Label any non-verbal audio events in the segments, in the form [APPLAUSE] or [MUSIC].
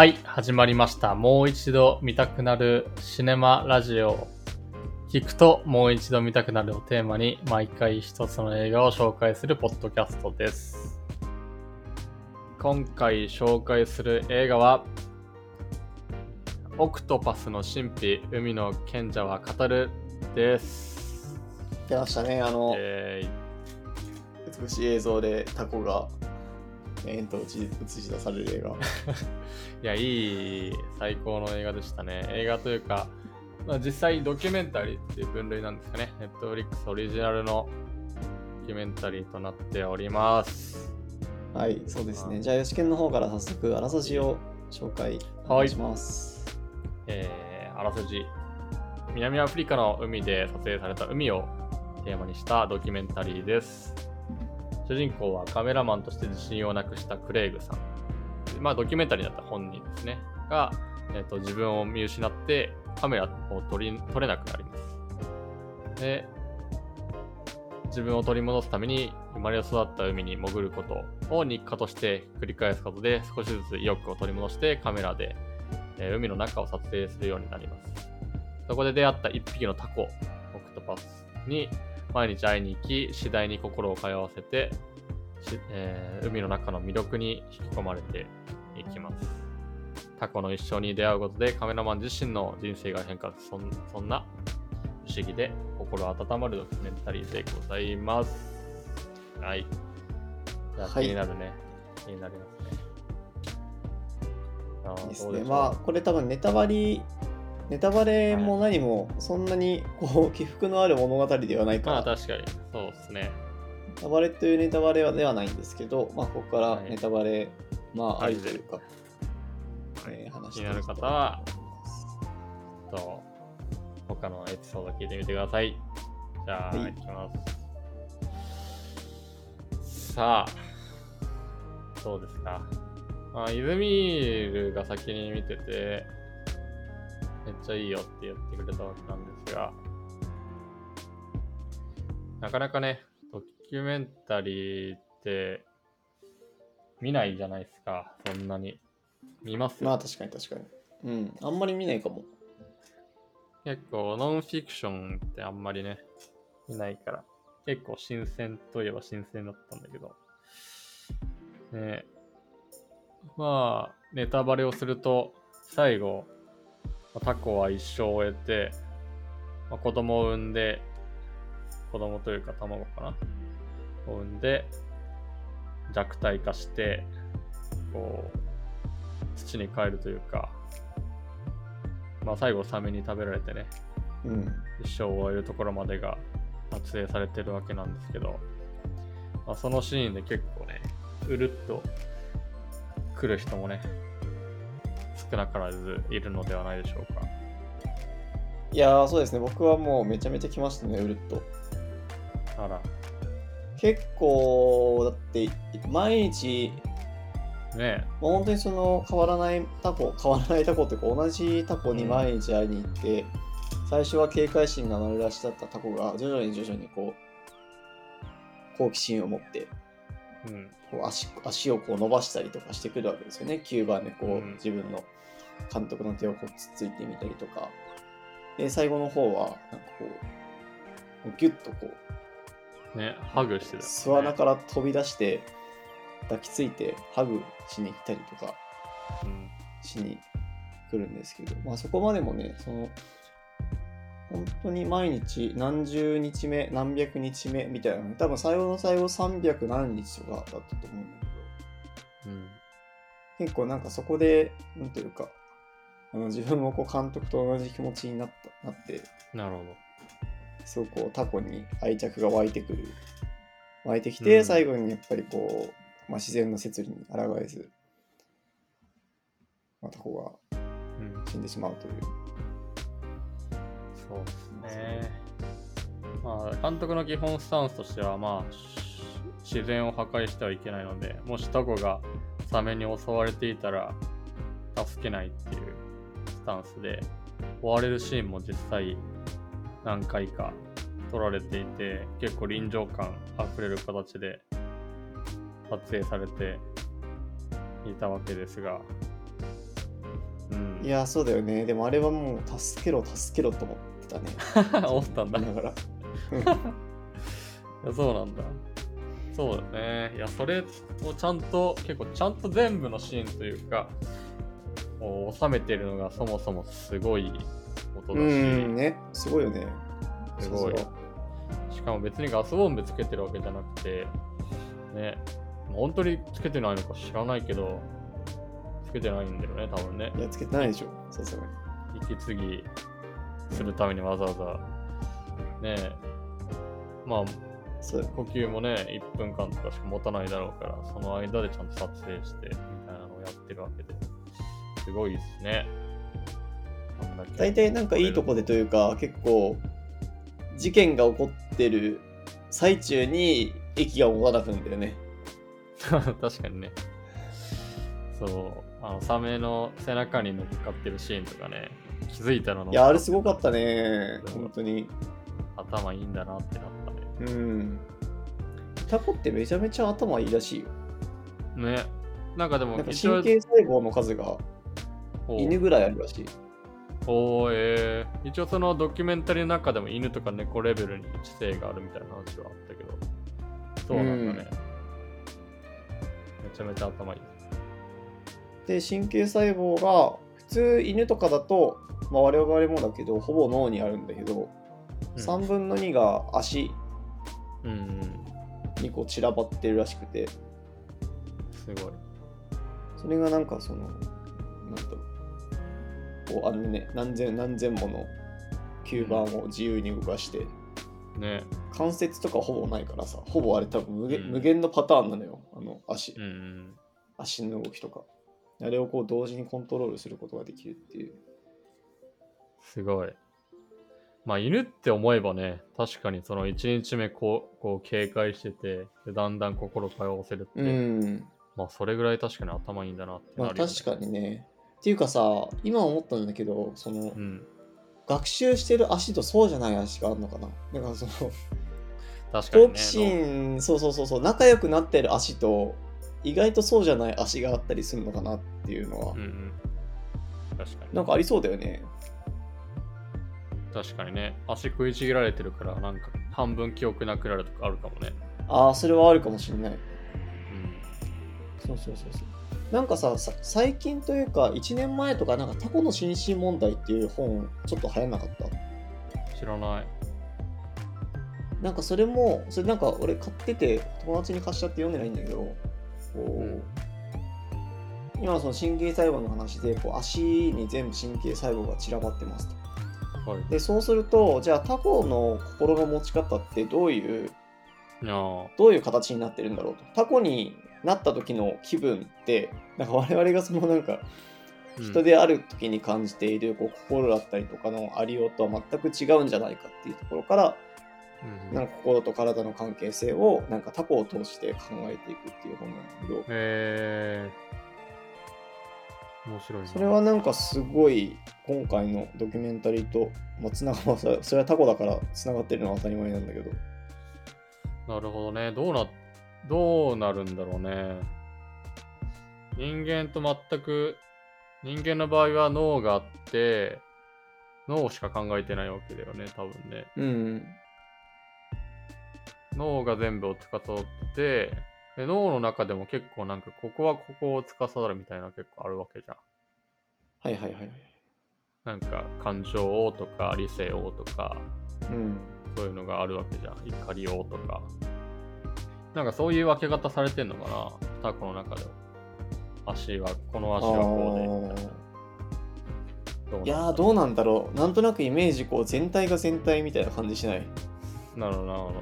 はい、始まりました。もう一度見たくなるシネマラジオ。聞くともう一度見たくなるをテーマに毎回一つの映画を紹介するポッドキャストです。今回紹介する映画は、オクトパスの神秘、海の賢者は語るです。出ましたね、あの、え美しい映像でタコが延々と映し出される映画。ー [LAUGHS] いや、いい、最高の映画でしたね。映画というか、まあ、実際ドキュメンタリーっていう分類なんですかね。ネットフリックスオリジナルのドキュメンタリーとなっております。はい、そうですね。じゃあ、吉健の方から早速、あらすじを紹介お願いします。えーあらすじ。南アフリカの海で撮影された海をテーマにしたドキュメンタリーです。主人公はカメラマンとして自信をなくしたクレイグさん。まあドキュメンタリーだった本人ですね。が、えーと自分を見失ってカメラを撮り撮れなくなります。で、自分を取り戻すために生まれ育った海に潜ることを日課として繰り返すことで少しずつ意欲を取り戻してカメラでえ海の中を撮影するようになります。そこで出会った一匹のタコ、オクトパスに毎日会いに行き、次第に心を通わせて、しえー海の中の魅力に引き込まれていきます。タコの一生に出会うことでカメラマン自身の人生が変化するそんそんな不思議で心温まるドキュメンタリーでございます。はい。じゃあはい気になるね。気になりますね。あーいいですね。まあ、これ多分ネタバレ、ネタバレも何もそんなにこう [LAUGHS] 起伏のある物語ではないかまあら、確かに、そうですね。ネタバレというネタバレはではないんですけど、まあ、ここからはいネタバレ、まあ、あはいりというか、えー話気になる方は、と他のエピソード聞いてみてください。じゃあ、はいい、きます。さあ、どうですか？まあ、イズミールが先に見てて、めっちゃいいよって言ってくれたわけなんですが、なかなかね、ドキュメンタリーって見ないじゃないですか、そんなに。見ますまあ、確かに確かに。うん、あんまり見ないかも。結構ノンフィクションってあんまりね、見ないから、結構新鮮といえば新鮮だったんだけど、ね。まあ、ネタバレをすると、最後、まあタコは一生を終えて、まあ、子供を産んで、子供というか卵かなを産んで、弱体化して、こう、土に帰るというか、まあ最後サメに食べられてね、うん。一生を終えるところまでが撮影されてるわけなんですけど、まあ、そのシーンで結構ね、うるっと来る人もね、少なからずいるのではないでしょうか。いやー、そうですね。僕はもうめちゃめちゃ来ましたね、うるっと。あら、結構、だって、毎日、ねもう本当にその変わらないタコ、変わらないタコっていうか、同じタコに毎日会いに行って、最初は警戒心が丸出しだったタコが、徐々に徐々にこう、好奇心を持って、え、うん、こう足足をこう伸ばしたりとかしてくるわけですよね。吸盤でこう、うん自分の監督の手をこうつっついてみたりとか。で、最後の方は、なんかこう、ギュッとこう、ね、ハグしてた、巣穴から飛び出して、抱きついてハグしに行ったりとかうん、しに来るんですけど、まあそこまでもね、その、本当に毎日何十日目、何百日目みたいなね、多分最後の最後300何日とかだったと思うんだけど、うん、結構なんかそこで、なんていうか、あの自分もこう監督と同じ気持ちになったなって、なるほど。すごくこうタコに愛着が湧いてくる。湧いてきて、うん最後にやっぱりこう、まあ、自然の摂理に抗えず、まあ、タコがうん、死んでしまうという。そうですね。まあ、監督の基本スタンスとしては、まあ、し自然を破壊してはいけないので、もしタコがサメに襲われていたら、助けないっていうスタンスで、追われるシーンも実際何回か撮られていて、結構臨場感あふれる形で撮影されていたわけですが、いや、そうだよね。でもあれはもう、助けろ、助けろと思ってたね。[LAUGHS] 思ったんだ。いだから。[LAUGHS] やそうなんだ。そうだね。いや、それをちゃんと、結構ちゃんと全部のシーンというか、を収めてるのがそもそもすごい音だし、うん、ね。すごいよね。すごいしかも別にガスボンベつけてるわけじゃなくて、ね、本当につけてないのか知らないけど、つけてないんだよね、多分ねい。や、つけてないでしょ。さすがに。息継ぎするためにわざわざ、ねまあ、呼吸もね、1分間とかしか持たないだろうから、その間でちゃんと撮影して、みたいなのをやってるわけで、すごいですね。大体なんかいいとこでというか、結構、事件が起こってる最中に息が持たなくんだよね。[LAUGHS] 確かにね。そう、あのサメの背中に乗っかってるシーンとかね、気づいたらのいや、あれすごかったね。本当に。頭いいんだなってなったね。うん。タコってめちゃめちゃ頭いいらしいよ。ね。なんかでもなんか一応神経細胞の数が犬ぐらいあるらしい。おーえー、一応そのドキュメンタリーの中でも犬とか猫レベルに知性があるみたいな話はあったけど、そうなんだね。めちゃめちゃ頭いい。で、神経細胞が、普通犬とかだと、まあ、我々もだけど、ほぼ脳にあるんだけど、うん3分の2が足にこう散らばってるらしくて、すごい。それがなんかその、なんだろう、こうあのね、何千何千もの吸盤を自由に動かして、ね。関節とかほぼないからさ、ほぼあれ多分無限,、うん無限のパターンなのよ、あの足、うんうん。足の動きとか。あれをこう同時にコントロールすることができるっていう。すごい。まあ犬って思えばね、確かにその1日目こうこう警戒してて、でだんだん心通わせるって、うん。まあそれぐらい確かに頭いいんだなってまあなるよね確かにね。っていうかさ、今思ったんだけど、その、うん。学習してる足とそうじゃない足があるのかな？だからその、確かにね。好奇心、そうそうそうそう、仲良くなってる足と、意外とそうじゃない足があったりするのかなっていうのは、うんうん。確かに。なんかありそうだよね。確かにね。足食いちぎられてるから、なんか半分記憶なくなるとかあるかもね。ああ、それはあるかもしれない。うん。そうそうそうそう。なんかさ、さ最近というか、1年前とか、なんかタコの心身問題っていう本、ちょっと流行んなかった？知らない。なんかそれも、それなんか俺買ってて、友達に貸しちゃって読んでないんだけど、こう、うん今その神経細胞の話で、こう足に全部神経細胞が散らばってますと。はい。で、そうすると、じゃあタコの心の持ち方ってどういう、どういう形になってるんだろうと。タコになった時の気分って、なんか我々がそのなんか、うん人である時に感じているこう心だったりとかのありようとは全く違うんじゃないかっていうところから、うんなんか心と体の関係性をなんかタコを通して考えていくっていう本なんだけど、へー。面白いなそれはなんかすごい今回のドキュメンタリーと、まあ、つながまあそれはタコだからつながってるのは当たり前なんだけど、なるほどね。どうな、どうなるんだろうね。人間と全く、人間の場合は脳があって、脳しか考えてないわけだよね、多分ね。うん、脳が全部を司って、で脳の中でも結構なんか、ここはここを司るみたいな結構あるわけじゃん。はいはいはいはい。なんか、感情をとか、理性をとか、うん、そういうのがあるわけじゃん。怒りをとか。なんかそういう分け方されてんのかな？タコの中では。足は、この足はこうで。いやーどうなんだろうなんとなくイメージこう全体が全体みたいな感じしない？なるほど、なるほど。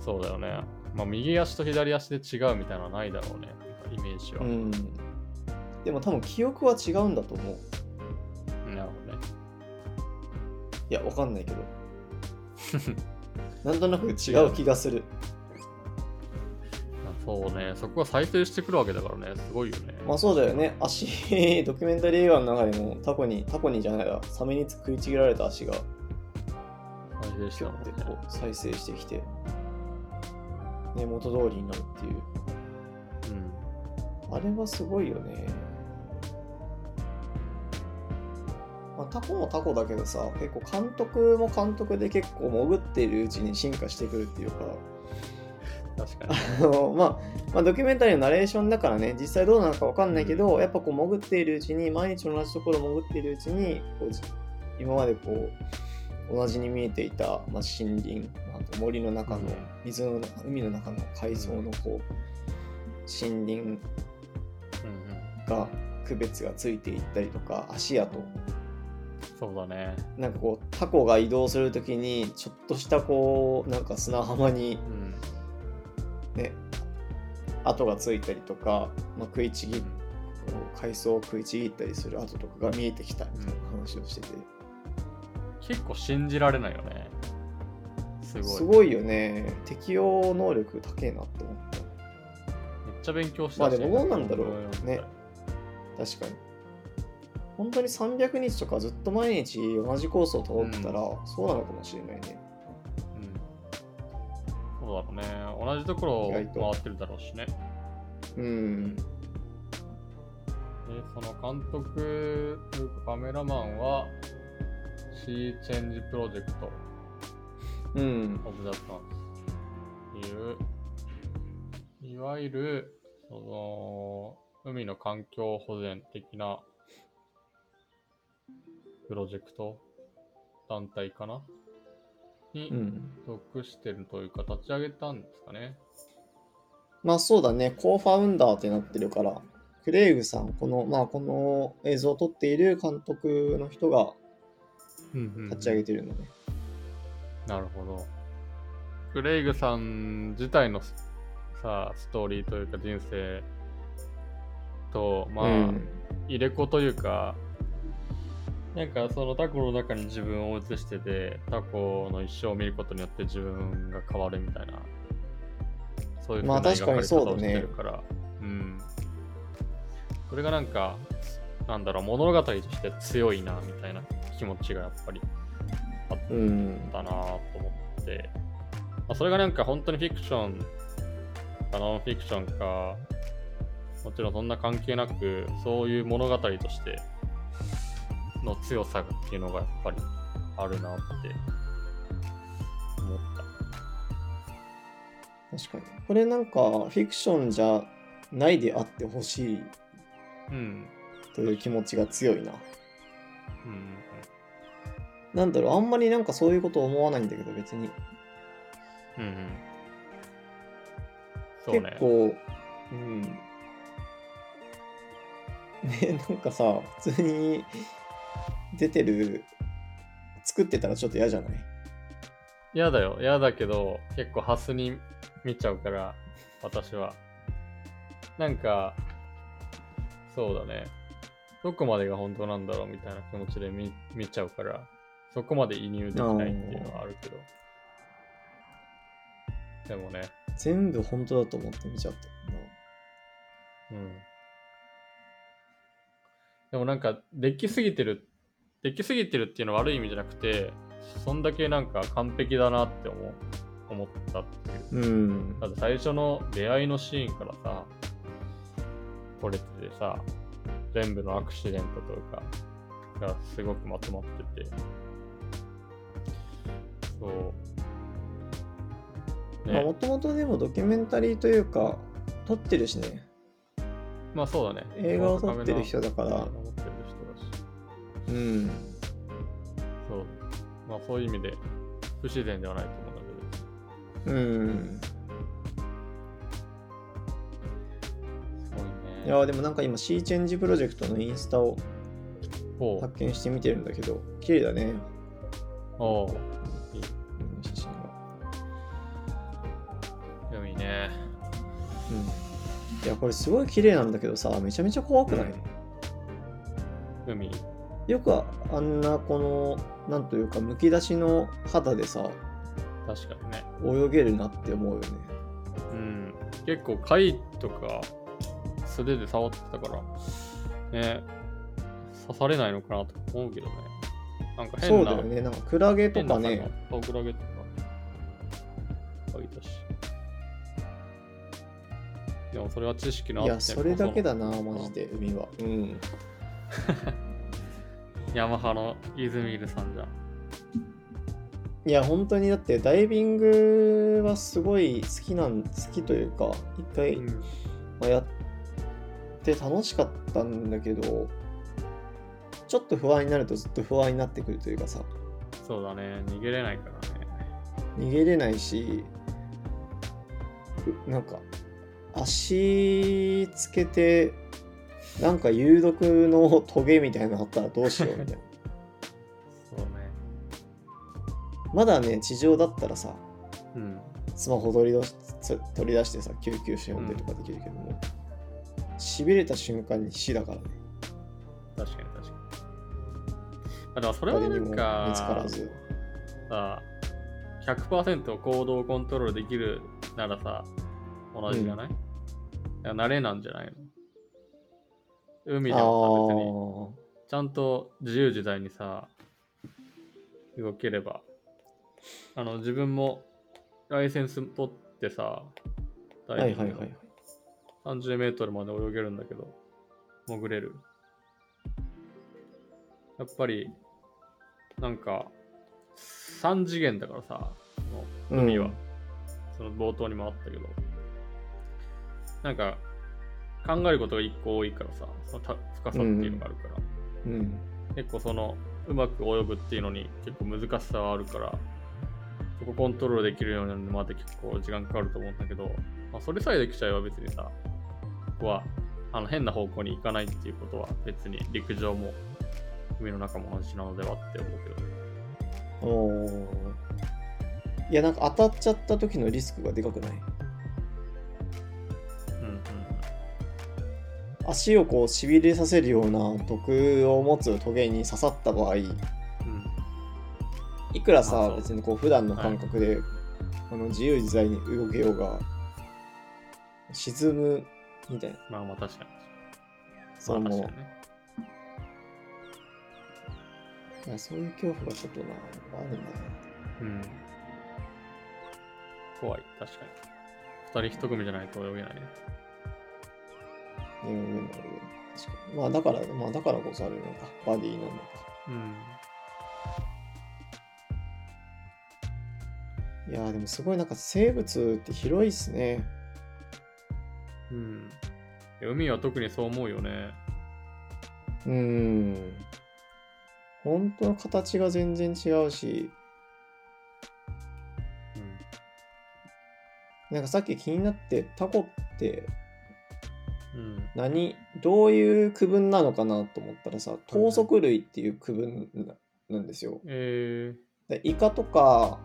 そうだよね。まあ、右足と左足で違うみたいなのはないだろうね。イメージは。うんでも多分記憶は違うんだと思うなるほどね。いやわかんないけど [LAUGHS] なんとなく違う気がするそうね。そこが再生してくるわけだからね。すごいよね。まあそうだよね足 [LAUGHS] ドキュメンタリー映画の中でもタコにタコにじゃないわサメに食いちぎられた足が再生してこう再生してきて、ね、元通りになるっていううん。あれはすごいよねまあ、タコもタコだけどさ結構監督も監督で結構潜っているうちに進化してくるっていうか確かに。あの、まあ、まあドキュメンタリーのナレーションだからね実際どうなのか分かんないけど、やっぱこう潜っているうちに毎日同じところ潜っているうちにこうじ今までこう同じに見えていた、まあ、森林あと森の中のうん水の中海の中の海藻のこう森林うんうん。が区別がついていったりとか足跡そうだね。なんかこうタコが移動するときにちょっとしたこうなんか砂浜にうん。ね跡がついたりとか、まあ、食いちぎ海藻を食いちぎったりする跡とかが見えてきたみたいな話をしてて、結構信じられないよね。すごい。すごいよね。適応能力高えなって思った。めっちゃ勉強したまあでもどうなんだろう。うんね。確かに。本当に300日とかずっと毎日同じコースを通ってたら、そうなのかもしれないねうん。そうだろうね。同じところを回ってるだろうしね。うんで、その監督というかカメラマンは、シーチェンジプロジェクトうんオブザトンっていう、いわゆる、その、海の環境保全的なプロジェクト団体かなにうん属してるというか、立ち上げたんですかね。まあそうだね、コーファウンダーってなってるから、クレイグさん、この、まあこの映像を撮っている監督の人が立ち上げてるのね。なるほど。クレイグさん自体のさ、ストーリーというか人生と、まあ、うん入れ子というか、なんかそのタコの中に自分を映してて、タコの一生を見ることによって自分が変わるみたいな、そういうまあ確かにそうだねうん。それがなんか、なんだろう、物語として強いな、みたいな気持ちがやっぱりあっうん。だなと思って、まあ、それがなんか本当にフィクションかノンフィクションかもちろんそんな関係なくそういう物語としての強さっていうのがやっぱりあるなって思った確かに。これなんかフィクションじゃないであってほしいうんという気持ちが強いな。うんなんだろう、あんまりなんかそういうこと思わないんだけど、別に。うんうんそうね結構、うん。ね、なんかさ、普通に出てる、作ってたらちょっと嫌じゃない？嫌だよ。嫌だけど結構ハスに見ちゃうから私は。なんかそうだね。どこまでが本当なんだろうみたいな気持ちで見見ちゃうからそこまで移入できないっていうのはあるけど。でもね。全部本当だと思って見ちゃったな。うん。でもなんかできすぎてるできすぎてるっていうのは悪い意味じゃなくてそんだけなんか完璧だなって思う思ったっていううん。だって最初の出会いのシーンからさ、撮れててさ、全部のアクシデントというか、がすごくまとまってて。そう。もともとでもドキュメンタリーというか、撮ってるしね。まあそうだね。映画を撮ってる人だからうん。そう。まあそういう意味で不自然ではないと思うんだうん。けど。すごいね。いやでもなんか今、シーチェンジプロジェクトのインスタを。発見して見てるんだけど、綺麗だね。おう。いい。写真が。でもいいね。うん。いや、これすごい綺麗なんだけどさ、めちゃめちゃ怖くない、海。よくあんなこの、なんというか、むき出しの肌でさ、確かにね。泳げるなって思うよね。うん、結構貝とか素手で触ってたから、ね、刺されないのかなと思うけどね。なんかそ変な、うだよね。なんかクラゲとかね、魚、トクラゲとか、書いたし。でもそれは知識のあっていや、それだけだな。な、マジで、海は。うん。[LAUGHS] いヤマハのイズミールさんじゃん。いや、本当にだってダイビングはすごい好きなん、好きというか、一回、うんまあやって楽しかったんだけど、ちょっと不安になるとずっと不安になってくるというかさ、そうだね、逃げれないからね。逃げれないし、うなんか、足つけて、なんか有毒のトゲみたいなのあったらどうしようみたいな。そうね。まだね、地上だったらさ、うん。スマホ取り出し取り出してさ、救急車呼んでとかできるけども、しびれた瞬間に死だからね。確かに確かに。あでもそれはな誰にも見つんか、からず。さ、100%行動コントロールできるならさ、同じじゃない、いや慣れなんじゃないの？海であもさ、別に、ーちゃんと自由自在にさ、動ければ。あの、自分もライセンス取ってさ、ダはいはいはい。30メートルまで泳げるんだけど、潜れる。やっぱり、なんか、3次元だからさ、海は、うんその冒頭にもあったけど、なんか、考えることが1個多いからさ、そのた深さっていうのがあるから、うん。結構その、うまく泳ぐっていうのに結構難しさはあるから、そこコントロールできるようになるのまで結構時間かかると思うんだけど、まあ、それさえできちゃえば別にさ、ここはあの変な方向に行かないっていうことは別に陸上も海の中も同じなのではって思うけど。おーいや、なんか当たっちゃった時のリスクがでかくない？足をこうしびれさせるような毒を持つトゲに刺さった場合、うん。いくらさ、別にこう普段の感覚で、あの自由自在に動けようが、沈むみたいな。まあまあ確かに。そのまあね。いやそういう恐怖がちょっとな、あるんだね。うん。怖い、確かに。二人一組じゃないと泳げないね。うん、うん、うん。確かに。まあだから、まあだからこそあるのか。バディなのか。うん。いやーでもすごいなんか生物って広いっすね。うん。海は特にそう思うよね。うーん。本当の形が全然違うし、なんかさっき気になってタコってうん。うん。何、どういう区分なのかなと思ったらさ、頭足類っていう区分ななんですよ。えでイカとか、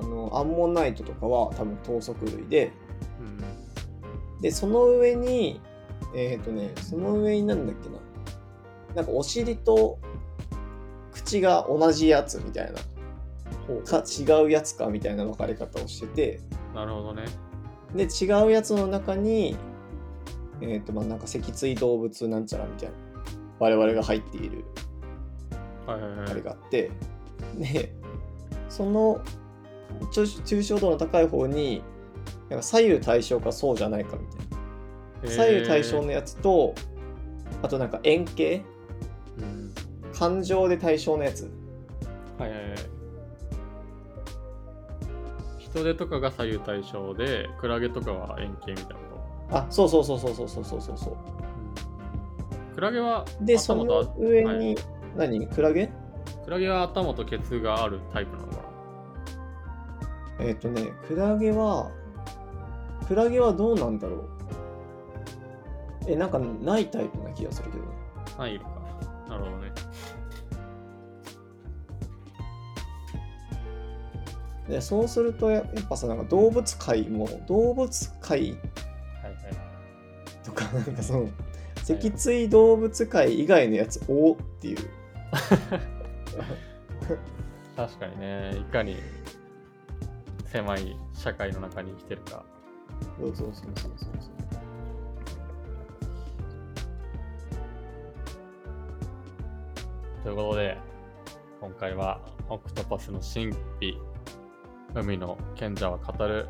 あのアンモナイトとかは多分頭足類で、ー、うん。で、その上に、えっ、とね、その上になんだっけな。なんかお尻と口が同じやつみたいな。か違うやつかみたいな分かれ方をしてて、なるほどね。で、違うやつの中に、えっ、と、まあなんか脊椎動物なんちゃらみたいな。我々が入っているはいはいはい。あれがあって、で、その抽抽象度の高い方に、なんか左右対称かそうじゃないかみたいな。左右対称のやつと、あとなんか円形？えーうん。感情で対称のやつ。はいはいはい。人手とかが左右対称で、クラゲとかは円形みたいなこあ、そうそうそうそうそうそうそうそうそう。と。クラゲはで、そ頭のと、上に、はい何？クラゲ？クラゲは頭とケツがあるタイプなのかな？えっ、とね、クラゲは、クラゲはどうなんだろう？え、なんかないタイプな気がするけど。ないのか。なるほどね。でそうするとや、やっぱさ、なんか動物界も、動物界。とか、なんかその、脊椎動物界以外のやつ、おっていう。確かにね、いかに狭い社会の中に生きてるか。そうそうそうそうそうそう。ということで、今回はオクトパスの神秘、海の賢者は語る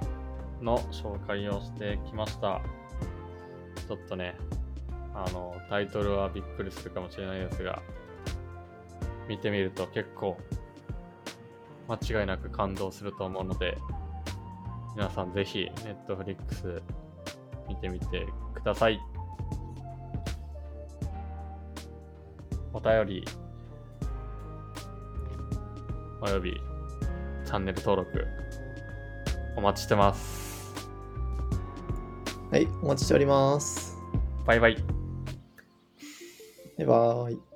の紹介をしてきました。ちょっとね、あの、タイトルはびっくりするかもしれないですが、見てみると結構間違いなく感動すると思うので皆さんぜひ Netflix 見てみてください。お便りおよびチャンネル登録お待ちしてます。はい、お待ちしております。バイバイバイバーイ。